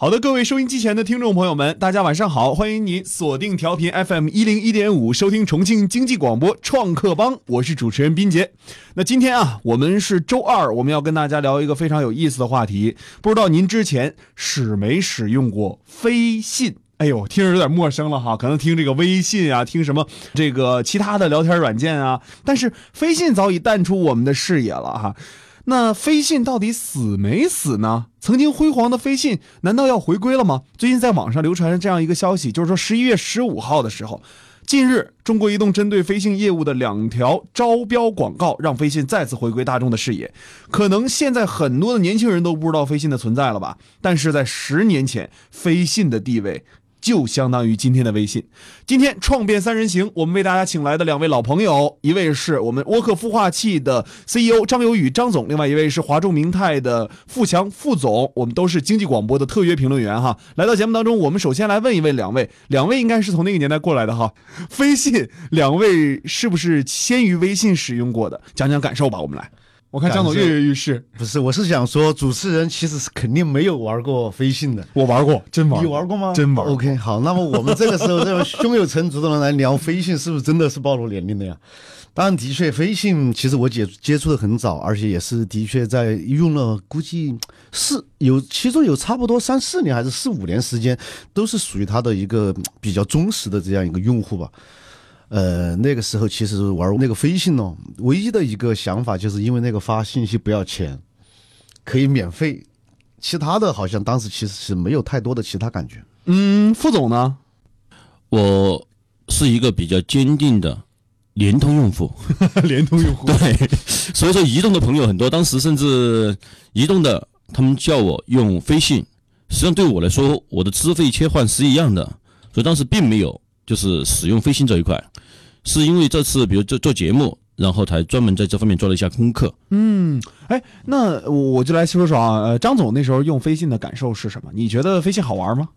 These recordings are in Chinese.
好的，各位收音机前的听众朋友们，大家晚上好！欢迎您锁定调频 FM 一零一点五，收听重庆经济广播创客帮，我是主持人斌杰。那今天啊，我们是周二，我们要跟大家聊一个非常有意思的话题。不知道您之前使没使用过飞信？哎呦，听着有点陌生了哈，可能听这个微信啊，听什么这个其他的聊天软件啊，但是飞信早已淡出我们的视野了哈。那飞信到底死没死呢？曾经辉煌的飞信难道要回归了吗？最近在网上流传着这样一个消息，就是说十一月十五号的时候，近日中国移动针对飞信业务的两条招标广告，让飞信再次回归大众的视野。可能现在很多的年轻人都不知道飞信的存在了吧？但是在十年前，飞信的地位。就相当于今天的微信。今天创变三人行，我们为大家请来的两位老朋友，一位是我们沃克孵化器的 CEO 张友宇张总，另外一位是华众明泰的富强副总。我们都是经济广播的特约评论员哈。来到节目当中，我们首先来问一问两位，两位应该是从那个年代过来的哈。飞信，两位是不是先于微信使用过的？讲讲感受吧，我们来。我看江总跃跃欲试，不是，我是想说，主持人其实是肯定没有玩过飞信的。我玩过，真玩。你玩过吗？真玩。OK，好，那么我们这个时候这种胸有成竹的人来聊飞信，是不是真的是暴露年龄的呀？当然，的确，飞信其实我接接触的很早，而且也是的确在用了，估计是有其中有差不多三四年还是四五年时间，都是属于他的一个比较忠实的这样一个用户吧。呃，那个时候其实玩那个飞信哦，唯一的一个想法就是因为那个发信息不要钱，可以免费，其他的好像当时其实是没有太多的其他感觉。嗯，副总呢？我是一个比较坚定的联通用户，联通用户对，所以说移动的朋友很多，当时甚至移动的他们叫我用飞信，实际上对我来说，我的资费切换是一样的，所以当时并没有。就是使用飞信这一块，是因为这次比如做做节目，然后才专门在这方面做了一下功课。嗯，哎，那我就来说说啊，呃，张总那时候用飞信的感受是什么？你觉得飞信好玩吗？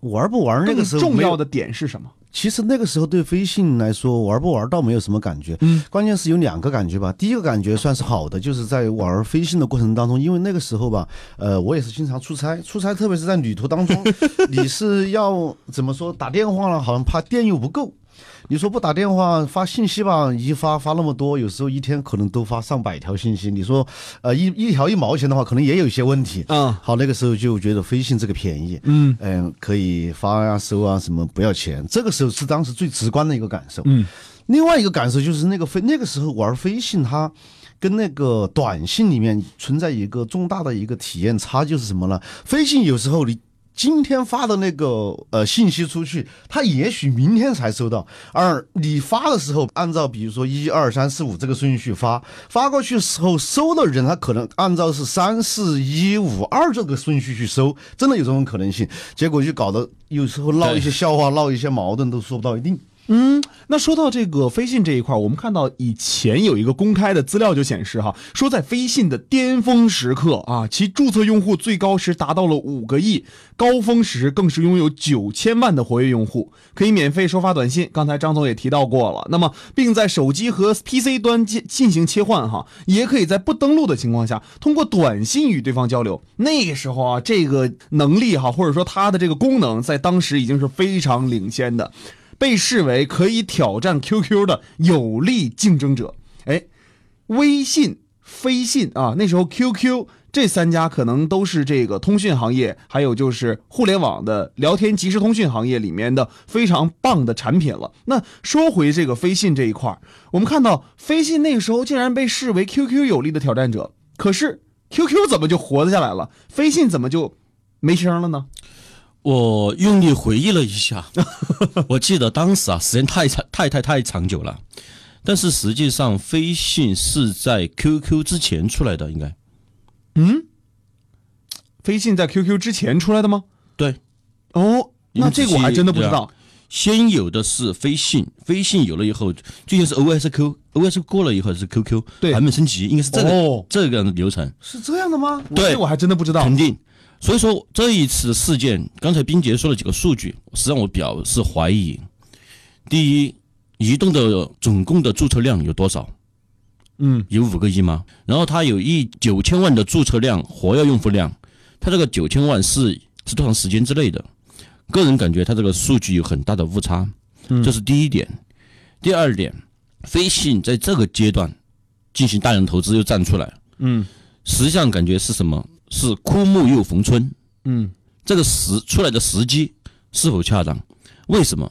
玩不玩那个时候重要的点是什么？其实那个时候对飞信来说玩不玩倒没有什么感觉，嗯，关键是有两个感觉吧。第一个感觉算是好的，就是在玩飞信的过程当中，因为那个时候吧，呃，我也是经常出差，出差特别是在旅途当中，你是要怎么说打电话了，好像怕电又不够。你说不打电话发信息吧，一发发那么多，有时候一天可能都发上百条信息。你说，呃，一一条一毛钱的话，可能也有一些问题。嗯，好，那个时候就觉得飞信这个便宜，嗯嗯，可以发啊收啊什么不要钱。这个时候是当时最直观的一个感受。嗯，另外一个感受就是那个飞那个时候玩飞信，它跟那个短信里面存在一个重大的一个体验差，就是什么呢？飞信有时候你。今天发的那个呃信息出去，他也许明天才收到。而你发的时候，按照比如说一二三四五这个顺序发，发过去时候收的人他可能按照是三四一五二这个顺序去收，真的有这种可能性。结果就搞得有时候闹一些笑话，闹一些矛盾都说不到一定。嗯，那说到这个飞信这一块，我们看到以前有一个公开的资料就显示哈，说在飞信的巅峰时刻啊，其注册用户最高时达到了五个亿，高峰时更是拥有九千万的活跃用户，可以免费收发短信。刚才张总也提到过了，那么并在手机和 PC 端进进行切换哈，也可以在不登录的情况下通过短信与对方交流。那个时候啊，这个能力哈，或者说它的这个功能，在当时已经是非常领先的。被视为可以挑战 QQ 的有力竞争者，哎，微信、飞信啊，那时候 QQ 这三家可能都是这个通讯行业，还有就是互联网的聊天即时通讯行业里面的非常棒的产品了。那说回这个飞信这一块我们看到飞信那个时候竟然被视为 QQ 有力的挑战者，可是 QQ 怎么就活了下来了？飞信怎么就没声了呢？我用力回忆了一下，我记得当时啊，时间太长，太太太长久了。但是实际上，飞信是在 QQ 之前出来的，应该。嗯，飞信在 QQ 之前出来的吗？对。哦，那这个我还真的不知道。先有的是飞信，飞信有了以后，最近是 OSQ，OS 过了以后是 QQ，对，版本升级，应该是这个这个流程。是这样的吗？对，我还真的不知道。肯定。所以说这一次事件，刚才冰杰说了几个数据，实际上我表示怀疑。第一，移动的总共的注册量有多少？嗯，有五个亿吗？然后它有一九千万的注册量，活跃用户量，它这个九千万是是多长时间之内的。个人感觉它这个数据有很大的误差，这是第一点。第二点，飞信在这个阶段进行大量投资又站出来，嗯实际上感觉是什么？是枯木又逢春。嗯这个时出来的时机是否恰当？为什么？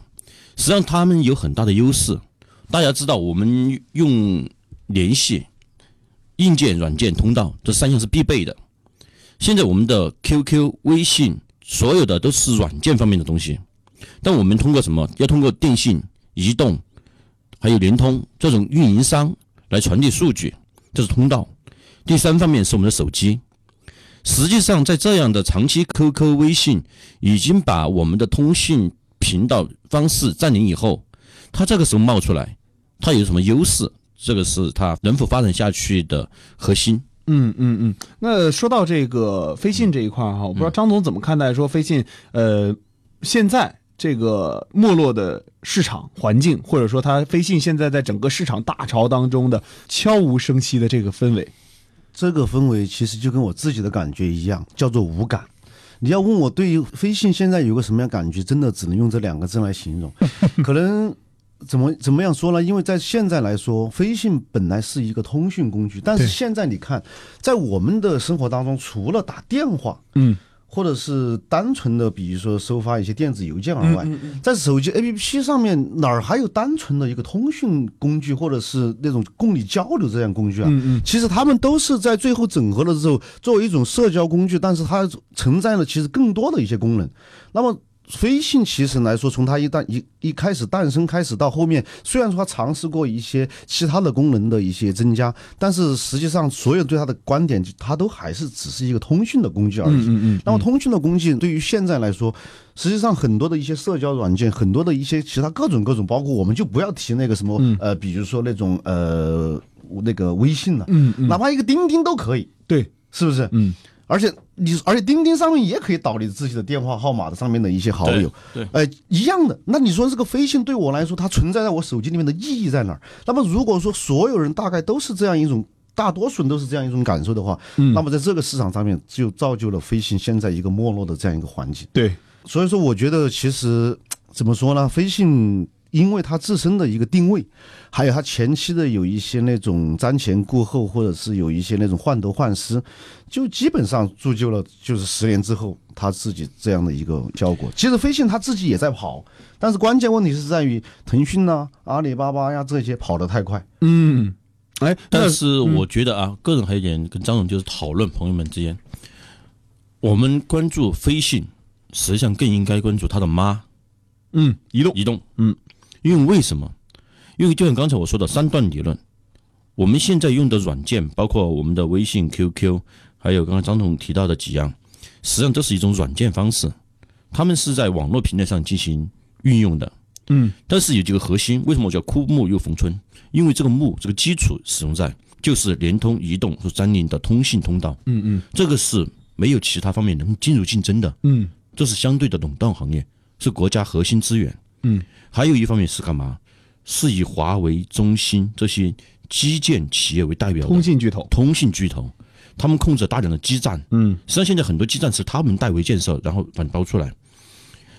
实际上他们有很大的优势。大家知道，我们用联系、硬件、软件、通道这三项是必备的。现在我们的 QQ、微信，所有的都是软件方面的东西，但我们通过什么？要通过电信、移动，还有联通这种运营商来传递数据，这是通道。第三方面是我们的手机。实际上，在这样的长期 QQ、微信已经把我们的通信频道方式占领以后，它这个时候冒出来，它有什么优势？这个是它能否发展下去的核心。嗯嗯嗯。那说到这个飞信这一块哈，我不知道张总怎么看待说飞信呃现在这个没落的市场环境，或者说它飞信现在在整个市场大潮当中的悄无声息的这个氛围。这个氛围其实就跟我自己的感觉一样，叫做无感。你要问我对于飞信现在有个什么样感觉，真的只能用这两个字来形容。可能怎么怎么样说呢？因为在现在来说，飞信本来是一个通讯工具，但是现在你看，在我们的生活当中，除了打电话，嗯或者是单纯的，比如说收发一些电子邮件而外，嗯在手机 APP 上面哪儿还有单纯的一个通讯工具，或者是那种供你交流这样工具啊？嗯嗯其实他们都是在最后整合了之后，作为一种社交工具，但是它承载了其实更多的一些功能。那么飞信其实来说，从它一旦一一开始诞生开始到后面，虽然说它尝试过一些其他的功能的一些增加，但是实际上所有对它的观点，它都还是只是一个通讯的工具而已。嗯嗯那么通讯的工具对于现在来说，实际上很多的一些社交软件，很多的一些其他各种各种，包括我们就不要提那个什么、呃，比如说那种呃那个微信了，嗯嗯，哪怕一个钉钉都可以，对，是不是？嗯而且你而且钉钉上面也可以导你自己的电话号码的上面的一些好友，对对呃，一样的。那你说这个飞信对我来说，它存在在我手机里面的意义在哪儿？那么如果说所有人大概都是这样一种。大多数人都是这样一种感受的话，嗯那么在这个市场上面就造就了飞信现在一个没落的这样一个环境。对，所以说，我觉得其实怎么说呢？飞信因为它自身的一个定位，还有它前期的有一些那种瞻前顾后，或者是有一些那种患得患失，就基本上铸就了就是十年之后它自己这样的一个效果。其实飞信它自己也在跑，但是关键问题是在于腾讯呐、阿里巴巴呀这些跑得太快。嗯，哎，但是我觉得啊，个人还有一点跟张总就是讨论，朋友们之间，我们关注飞信，实际上更应该关注他的妈嗯，移动，移动。嗯，因为为什么？因为就像刚才我说的三段理论，我们现在用的软件，包括我们的微信、QQ，还有刚刚张总提到的几样，实际上都是一种软件方式，他们是在网络平台上进行运用的。嗯但是有几个核心，为什么我叫枯木又逢春？因为这个木这个基础使用在就是联通、移动和三菱的通信通道，嗯嗯这个是没有其他方面能进入竞争的，嗯这是相对的垄断行业，是国家核心资源。嗯，还有一方面是干嘛？是以华为、中兴这些基建企业为代表的通信巨头，通信巨头，他们控制了大量的基站，嗯实际上现在很多基站是他们代为建设，然后把你包出来。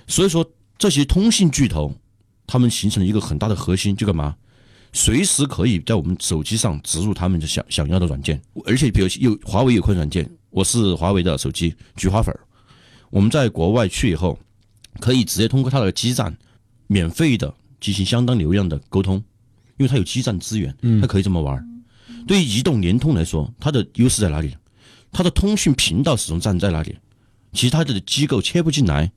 所以说这些通信巨头，他们形成了一个很大的核心，就干嘛？随时可以在我们手机上植入他们的想想要的软件，而且比如有华为有款软件，我是华为的手机菊花粉儿，我们在国外去以后，可以直接通过它的基站，免费的进行相当流量的沟通，因为它有基站资源，它可以这么玩儿。对于移动、联通来说，它的优势在哪里？它的通讯频道始终站在那里，其他的机构切不进来，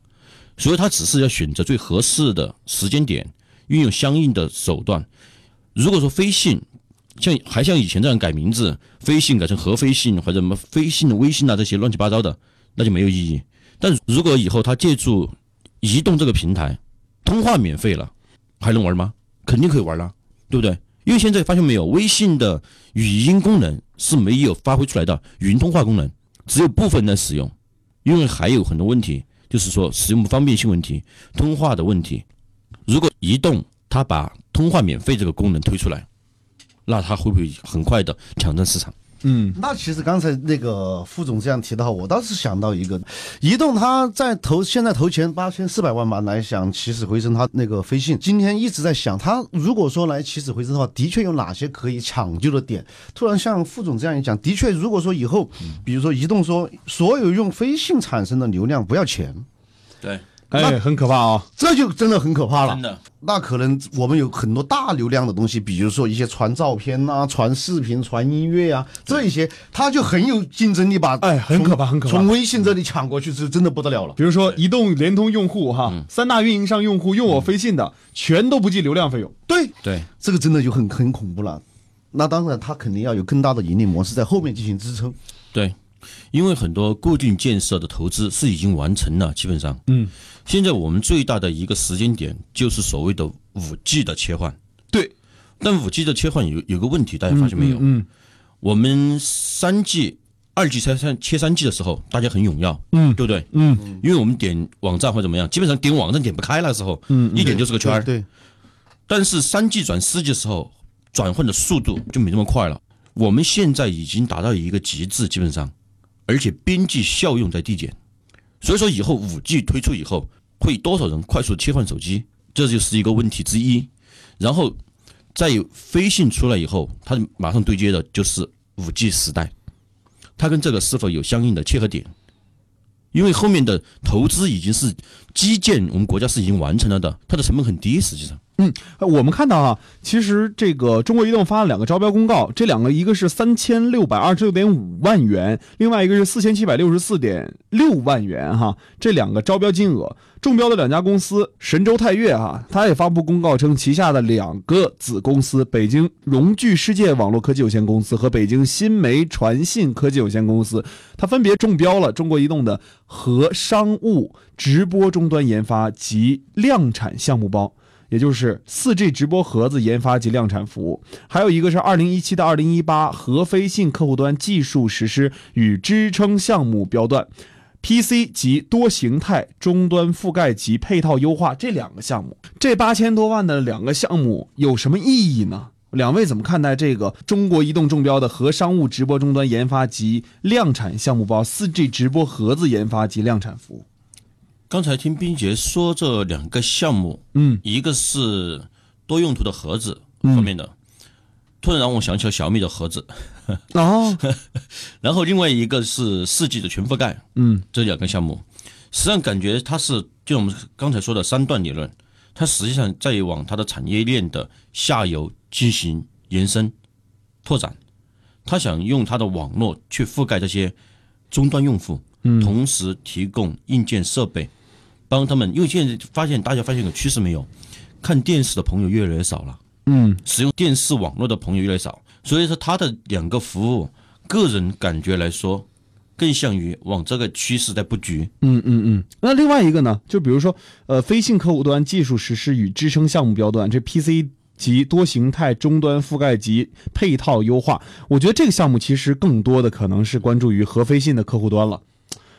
所以它只是要选择最合适的时间点，运用相应的手段。如果说飞信像还像以前这样改名字，飞信改成合飞信或者什么飞信的微信啊这些乱七八糟的，那就没有意义。但如果以后它借助移动这个平台，通话免费了，还能玩吗？肯定可以玩了，对不对？因为现在发现没有，微信的语音功能是没有发挥出来的云通话功能，只有部分在使用，因为还有很多问题，就是说使用不方便性问题、通话的问题。如果移动它把通话免费这个功能推出来，那它会不会很快的抢占市场？嗯那其实刚才那个副总这样提到，我倒是想到一个，移动它在投现在投钱八千四百万吧来想起死回生，它那个飞信今天一直在想，它如果说来起死回生的话，的确有哪些可以抢救的点？突然像副总这样一讲，的确，如果说以后，比如说移动说所有用飞信产生的流量不要钱，对，哎，很可怕啊！这就真的很可怕了真。的，那可能我们有很多大流量的东西，比如说一些传照片啊、传视频、传音乐啊，这一些它就很有竞争力，吧哎很可怕很可怕从微信这里抢过去是真的不得了了。比如说移动、联通用户哈，三大运营商用户用我飞信的，全都不计流量费用。对，对，这个真的就很很恐怖了。那当然，它肯定要有更大的盈利模式在后面进行支撑。对，因为很多固定建设的投资是已经完成了，基本上，嗯，现在我们最大的一个时间点就是所谓的五 G 的切换。对，但五 G 的切换有有个问题，大家发现没有？嗯我们三 G、二 G 切三切三 G 的时候，大家很踊跃，嗯对不对？嗯因为我们点网站或怎么样，基本上点网站点不开那时候，嗯，一点就是个圈儿。对，但是三 G 转四 G 的时候，转换的速度就没那么快了。我们现在已经达到一个极致，基本上，而且边际效用在递减。所以说，以后五 G 推出以后，会多少人快速切换手机，这就是一个问题之一。然后，在飞信出来以后，它马上对接的就是五 G 时代，它跟这个是否有相应的切合点？因为后面的投资已经是基建，我们国家是已经完成了的，它的成本很低，实际上。嗯我们看到啊，其实这个中国移动发了两个招标公告，这两个一个是三千六百二十六点五万元，另外一个是四千七百六十四点六万元哈，这两个招标金额，中标的两家公司神州泰岳哈，它也发布公告称，旗下的两个子公司北京荣聚世界网络科技有限公司和北京新媒传信科技有限公司，它分别中标了中国移动的和商务直播终端研发及量产项目包。也就是四 G 直播盒子研发及量产服务，还有一个是二零一七到二零一八和飞信客户端技术实施与支撑项目标段，PC 及多形态终端覆盖及配套优化这两个项目，这八千多万的两个项目有什么意义呢？两位怎么看待这个中国移动中标的和商务直播终端研发及量产项目包四 G 直播盒子研发及量产服务？刚才听冰杰说这两个项目，嗯，一个是多用途的盒子方面的，突然让我想起了小米的盒子，哦，然后另外一个是四 G 的全覆盖，嗯。这两个项目，实际上感觉它是就我们刚才说的三段理论，它实际上在往它的产业链的下游进行延伸拓展，它想用它的网络去覆盖这些终端用户，同时提供硬件设备，帮他们。因为现在发现大家发现个趋势没有？看电视的朋友越来越少了，嗯使用电视网络的朋友越来越少，所以说他的两个服务，个人感觉来说，更像于往这个趋势在布局。嗯嗯嗯。那另外一个呢，就比如说，呃，飞信客户端技术实施与支撑项目标段，这 PC 及多形态终端覆盖及配套优化，我觉得这个项目其实更多的可能是关注于和飞信的客户端了。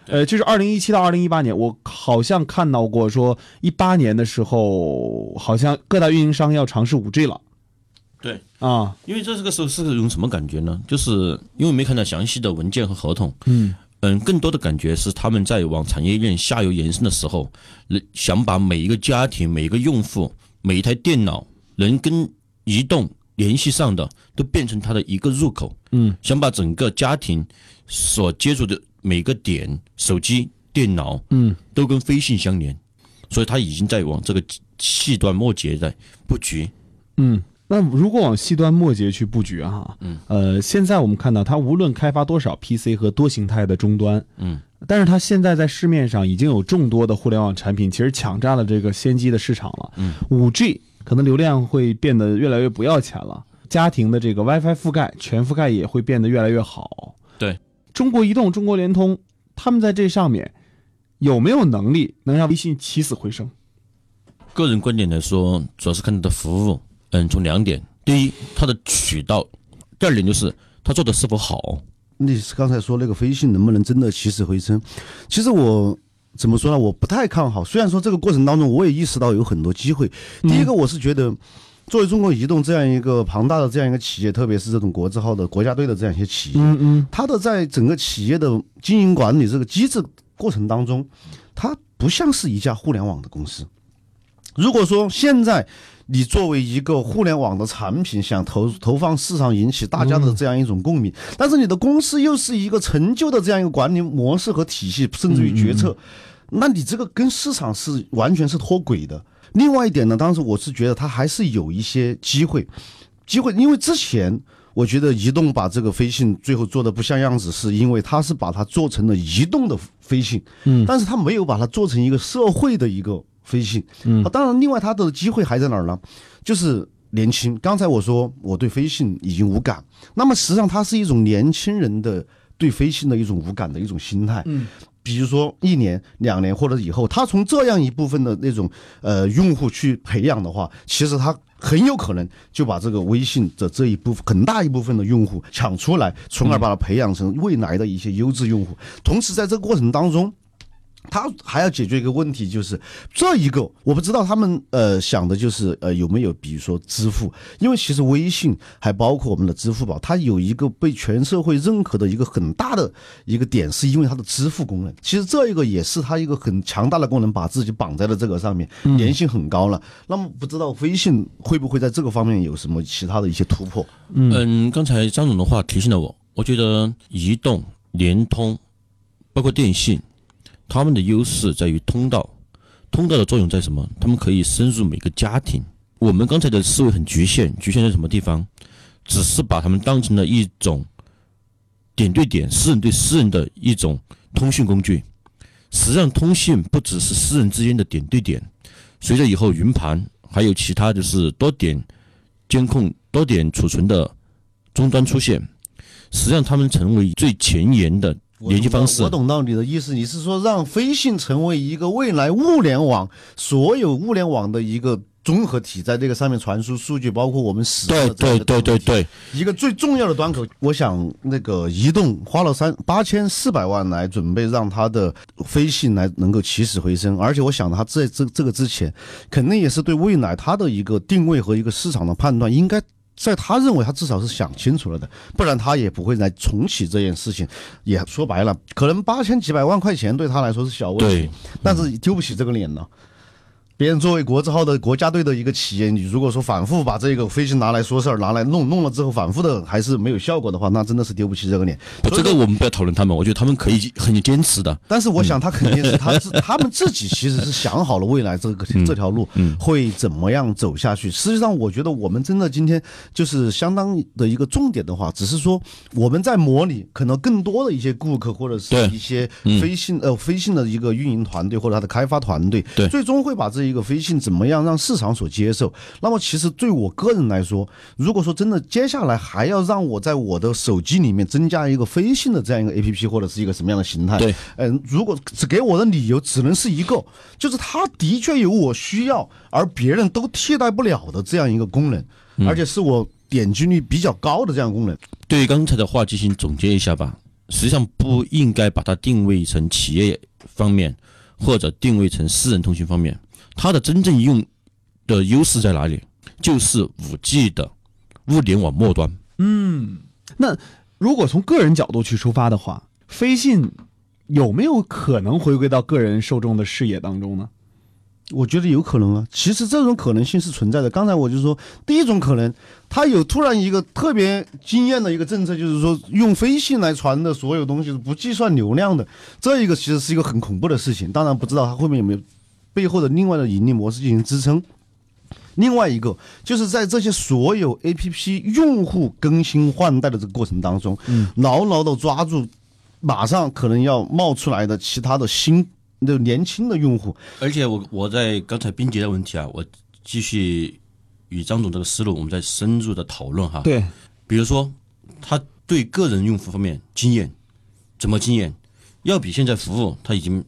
呃，就是二零一七到二零一八年，我好像看到过说，一八年的时候，好像各大运营商要尝试五 G 了对，啊。因为这是个时候是种什么感觉呢？就是因为没看到详细的文件和合同，嗯嗯，更多的感觉是他们在往产业链下游延伸的时候，呃想把每一个家庭、每一个用户、每一台电脑能跟移动联系上的，都变成它的一个入口。嗯，想把整个家庭所接触的每个点，手机、电脑，嗯，都跟飞信相连，所以它已经在往这个细端末节在布局。嗯，那如果往细端末节去布局哈，嗯，呃，现在我们看到它无论开发多少 PC 和多形态的终端，嗯，但是它现在在市面上已经有众多的互联网产品，其实抢占了这个先机的市场了。嗯，五 G 可能流量会变得越来越不要钱了，家庭的这个 WiFi 覆盖全覆盖也会变得越来越好。对，中国移动、中国联通，他们在这上面有没有能力能让微信起死回生？个人观点来说，主要是看它的服务。嗯，从两点：第一，它的渠道；第二点就是它做的是否好。你是刚才说那个飞信能不能真的起死回生？其实我怎么说呢？我不太看好。虽然说这个过程当中，我也意识到有很多机会。第一个，我是觉得作为中国移动这样一个庞大的这样一个企业，特别是这种国字号的国家队的这样一些企业，嗯嗯，它的在整个企业的经营管理这个机制过程当中，它不像是一家互联网的公司。如果说现在你作为一个互联网的产品，想投投放市场，引起大家的这样一种共鸣，但是你的公司又是一个陈旧的这样一个管理模式和体系，甚至于决策，那你这个跟市场是完全是脱轨的。另外一点呢，当时我是觉得它还是有一些机会，机会，因为之前我觉得移动把这个飞信最后做的不像样子，是因为它是把它做成了移动的飞信，嗯，但是它没有把它做成一个社会的一个飞信，嗯，当然，另外它的机会还在哪儿呢？就是年轻。刚才我说我对飞信已经无感，那么实际上它是一种年轻人的对飞信的一种无感的一种心态，嗯。比如说一年、两年或者以后，他从这样一部分的那种呃用户去培养的话，其实他很有可能就把这个微信的这一部分很大一部分的用户抢出来，从而把它培养成未来的一些优质用户。同时，在这个过程当中。他还要解决一个问题，就是这一个我不知道他们呃想的就是呃有没有比如说支付，因为其实微信还包括我们的支付宝，它有一个被全社会认可的一个很大的一个点，是因为它的支付功能。其实这一个也是它一个很强大的功能，把自己绑在了这个上面，粘性很高了。那么不知道微信会不会在这个方面有什么其他的一些突破？嗯，刚才张总的话提醒了我，我觉得移动、联通，包括电信。他们的优势在于通道，通道的作用在什么？他们可以深入每个家庭。我们刚才的思维很局限，局限在什么地方？只是把他们当成了一种点对点、私人对私人的一种通讯工具。实际上，通信不只是私人之间的点对点。随着以后云盘还有其他就是多点监控、多点储存的终端出现，实际上他们成为最前沿的。联系方式，我懂到你的意思。你是说让飞信成为一个未来物联网所有物联网的一个综合体，在这个上面传输数据，包括我们使用的对对对对对，一个最重要的端口。我想那个移动花了三八千四百万来准备让它的飞信来能够起死回生，而且我想它在这这个之前，肯定也是对未来它的一个定位和一个市场的判断应该。在他认为，他至少是想清楚了的，不然他也不会来重启这件事情。也说白了，可能八千几百万块钱对他来说是小问题，但是丢不起这个脸呢。别人作为国字号的国家队的一个企业，你如果说反复把这个飞信拿来说事儿，拿来弄弄了之后，反复的还是没有效果的话，那真的是丢不起这个脸。这个我们不要讨论他们，我觉得他们可以很坚持的。但是我想他肯定是他是他们自己其实是想好了未来这个这条路会怎么样走下去。实际上，我觉得我们真的今天就是相当的一个重点的话，只是说我们在模拟可能更多的一些顾客或者是一些飞信呃飞信的一个运营团队或者他的开发团队，最终会把这一。个飞信怎么样让市场所接受？那么其实对我个人来说，如果说真的接下来还要让我在我的手机里面增加一个飞信的这样一个 A P P 或者是一个什么样的形态，对，嗯，如果只给我的理由只能是一个，就是它的确有我需要而别人都替代不了的这样一个功能，而且是我点击率比较高的这样功能。对于刚才的话进行总结一下吧，实际上不应该把它定位成企业方面，或者定位成私人通讯方面。它的真正用的优势在哪里？就是五 G 的物联网末端。嗯，那如果从个人角度去出发的话，飞信有没有可能回归到个人受众的视野当中呢？我觉得有可能啊。其实这种可能性是存在的。刚才我就说，第一种可能，它有突然一个特别惊艳的一个政策，就是说用飞信来传的所有东西是不计算流量的。这一个其实是一个很恐怖的事情。当然不知道它后面有没有。背后的另外的盈利模式进行支撑，另外一个就是在这些所有 A P P 用户更新换代的这个过程当中，嗯，牢牢的抓住马上可能要冒出来的其他的新的年轻的用户。而且我我在刚才冰洁的问题啊，我继续与张总这个思路，我们再深入的讨论哈。对，比如说他对个人用户方面经验怎么经验，要比现在服务他已经。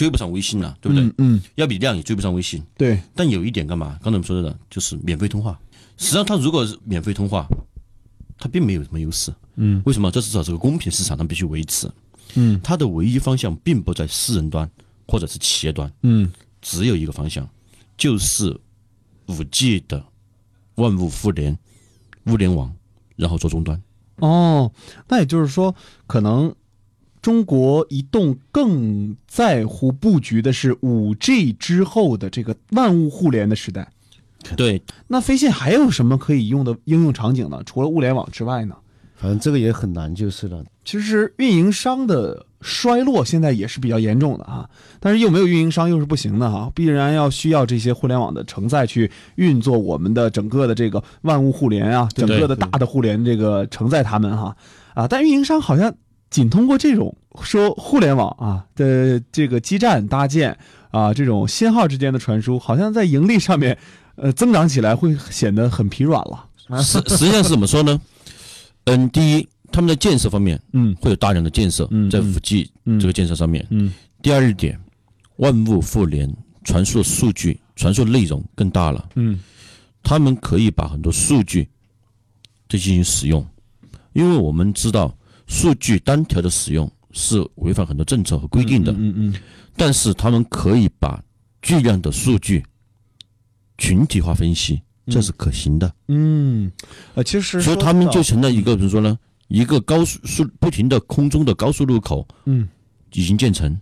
追不上微信了，对不对？嗯，要比量也追不上微信。对，但有一点干嘛？刚才我们说的，就是免费通话。实际上，它如果是免费通话，它并没有什么优势。嗯，为什么？这至少是个公平市场，它必须维持。嗯，它的唯一方向并不在私人端或者是企业端。嗯，只有一个方向，就是五 G 的万物互联、物联网，然后做终端。哦，那也就是说，可能中国移动更在乎布局的是五 G 之后的这个万物互联的时代。对，那飞信还有什么可以用的应用场景呢？除了物联网之外呢？反正这个也很难就是了。其实运营商的衰落现在也是比较严重的啊，但是又没有运营商又是不行的哈，必然要需要这些互联网的承载去运作我们的整个的这个万物互联啊，整个的大的互联这个承载他们哈啊，但运营商好像仅通过这种说互联网啊的这个基站搭建啊，这种信号之间的传输，好像在盈利上面呃增长起来会显得很疲软了。实实际上是怎么说呢？嗯，第一，他们在建设方面，嗯。会有大量的建设嗯在五 G 嗯。这个建设上面。嗯。第二点，万物互联，传输的数据、传输内容更大了，嗯。他们可以把很多数据再进行使用，因为我们知道数据单条的使用是违反很多政策和规定的，嗯嗯但是他们可以把巨量的数据群体化分析，这是可行的。嗯，呃，其实所以他们就成了一个比如说呢？一个高速速不停的空中的高速路口嗯已经建成，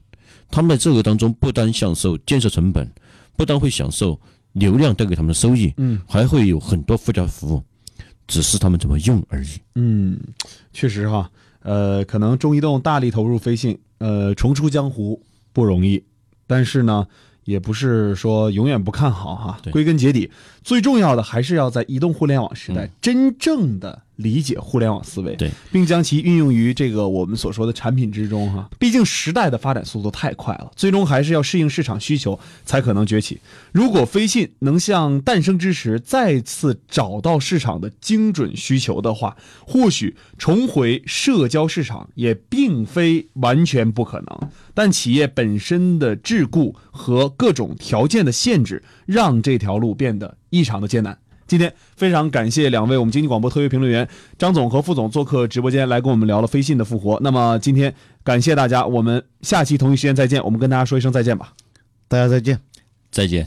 他们在这个当中不单享受建设成本，不单会享受流量带给他们的收益，嗯还会有很多附加服务，只是他们怎么用而已。嗯，确实哈，呃，可能中移动大力投入飞信，呃，重出江湖不容易，但是呢，也不是说永远不看好哈。对归根结底，最重要的还是要在移动互联网时代嗯真正的理解互联网思维，对，并将其运用于这个我们所说的产品之中哈。毕竟时代的发展速度太快了，最终还是要适应市场需求才可能崛起。如果飞信能像诞生之时再次找到市场的精准需求的话，或许重回社交市场也并非完全不可能。但企业本身的桎梏和各种条件的限制，让这条路变得异常的艰难。今天非常感谢两位我们经济广播特约评论员张总和副总做客直播间来跟我们聊了飞信的复活。那么今天感谢大家，我们下期同一时间再见。我们跟大家说一声再见吧。大家再见。再见。